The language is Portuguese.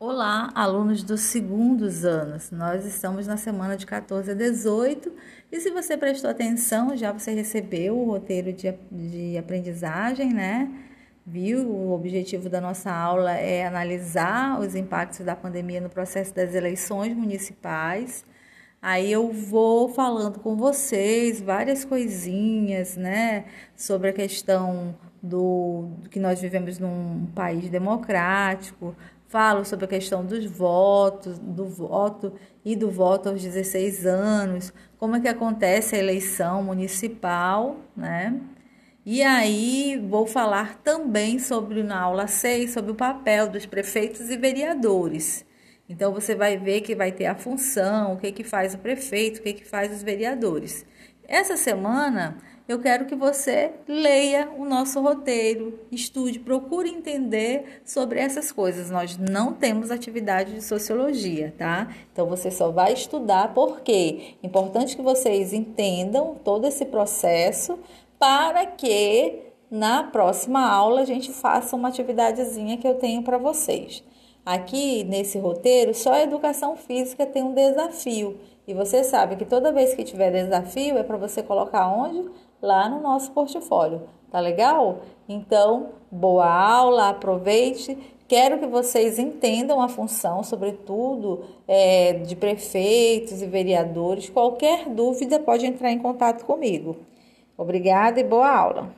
Olá, alunos dos segundos anos. Nós estamos na semana de 14 a 18 e se você prestou atenção, já você recebeu o roteiro de, de aprendizagem, né? Viu? O objetivo da nossa aula é analisar os impactos da pandemia no processo das eleições municipais. Aí eu vou falando com vocês várias coisinhas, né, sobre a questão do, do que nós vivemos num país democrático, falo sobre a questão dos votos, do voto e do voto aos 16 anos, como é que acontece a eleição municipal, né? E aí vou falar também sobre na aula 6 sobre o papel dos prefeitos e vereadores. Então você vai ver que vai ter a função, o que que faz o prefeito, o que que faz os vereadores. Essa semana eu quero que você leia o nosso roteiro, estude, procure entender sobre essas coisas. Nós não temos atividade de sociologia, tá? Então você só vai estudar porque importante que vocês entendam todo esse processo para que na próxima aula a gente faça uma atividadezinha que eu tenho para vocês. Aqui nesse roteiro, só a educação física tem um desafio. E você sabe que toda vez que tiver desafio é para você colocar onde? lá no nosso portfólio. Tá legal? Então, boa aula, aproveite. Quero que vocês entendam a função, sobretudo é, de prefeitos e vereadores. Qualquer dúvida pode entrar em contato comigo. Obrigada e boa aula.